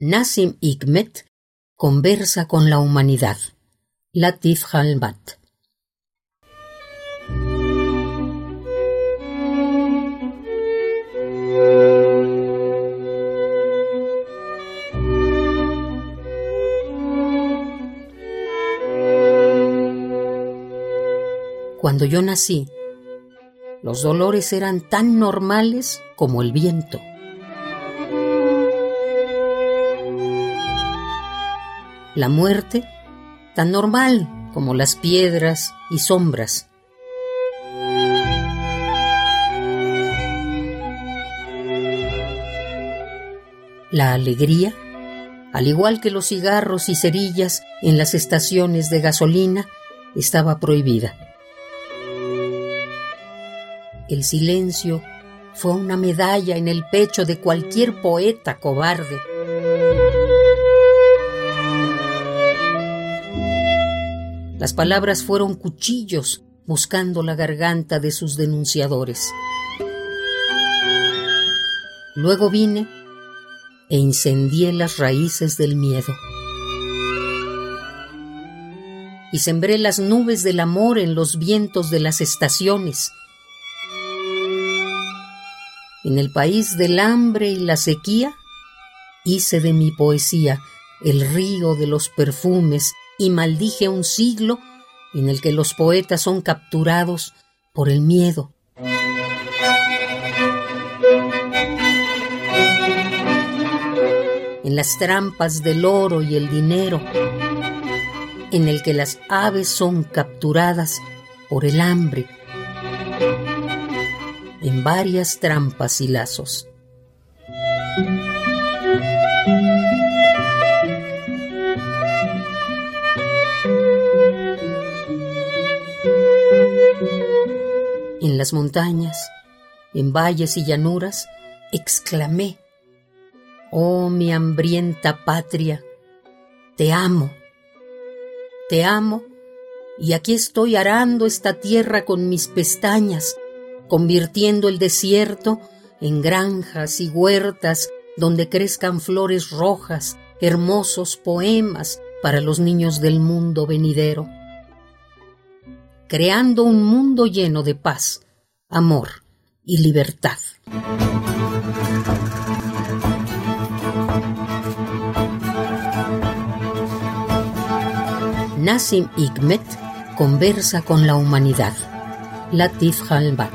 Nassim Hikmet conversa con la humanidad. Latif Halbat. Cuando yo nací, los dolores eran tan normales como el viento. La muerte, tan normal como las piedras y sombras. La alegría, al igual que los cigarros y cerillas en las estaciones de gasolina, estaba prohibida. El silencio fue una medalla en el pecho de cualquier poeta cobarde. Las palabras fueron cuchillos buscando la garganta de sus denunciadores. Luego vine e incendié las raíces del miedo. Y sembré las nubes del amor en los vientos de las estaciones. En el país del hambre y la sequía, hice de mi poesía el río de los perfumes y maldije un siglo en el que los poetas son capturados por el miedo. En las trampas del oro y el dinero, en el que las aves son capturadas por el hambre, en varias trampas y lazos. En las montañas, en valles y llanuras, exclamé, Oh mi hambrienta patria, te amo, te amo, y aquí estoy arando esta tierra con mis pestañas, convirtiendo el desierto en granjas y huertas donde crezcan flores rojas, hermosos poemas para los niños del mundo venidero creando un mundo lleno de paz, amor y libertad. Nassim Hikmet conversa con la humanidad. Latif Halbat.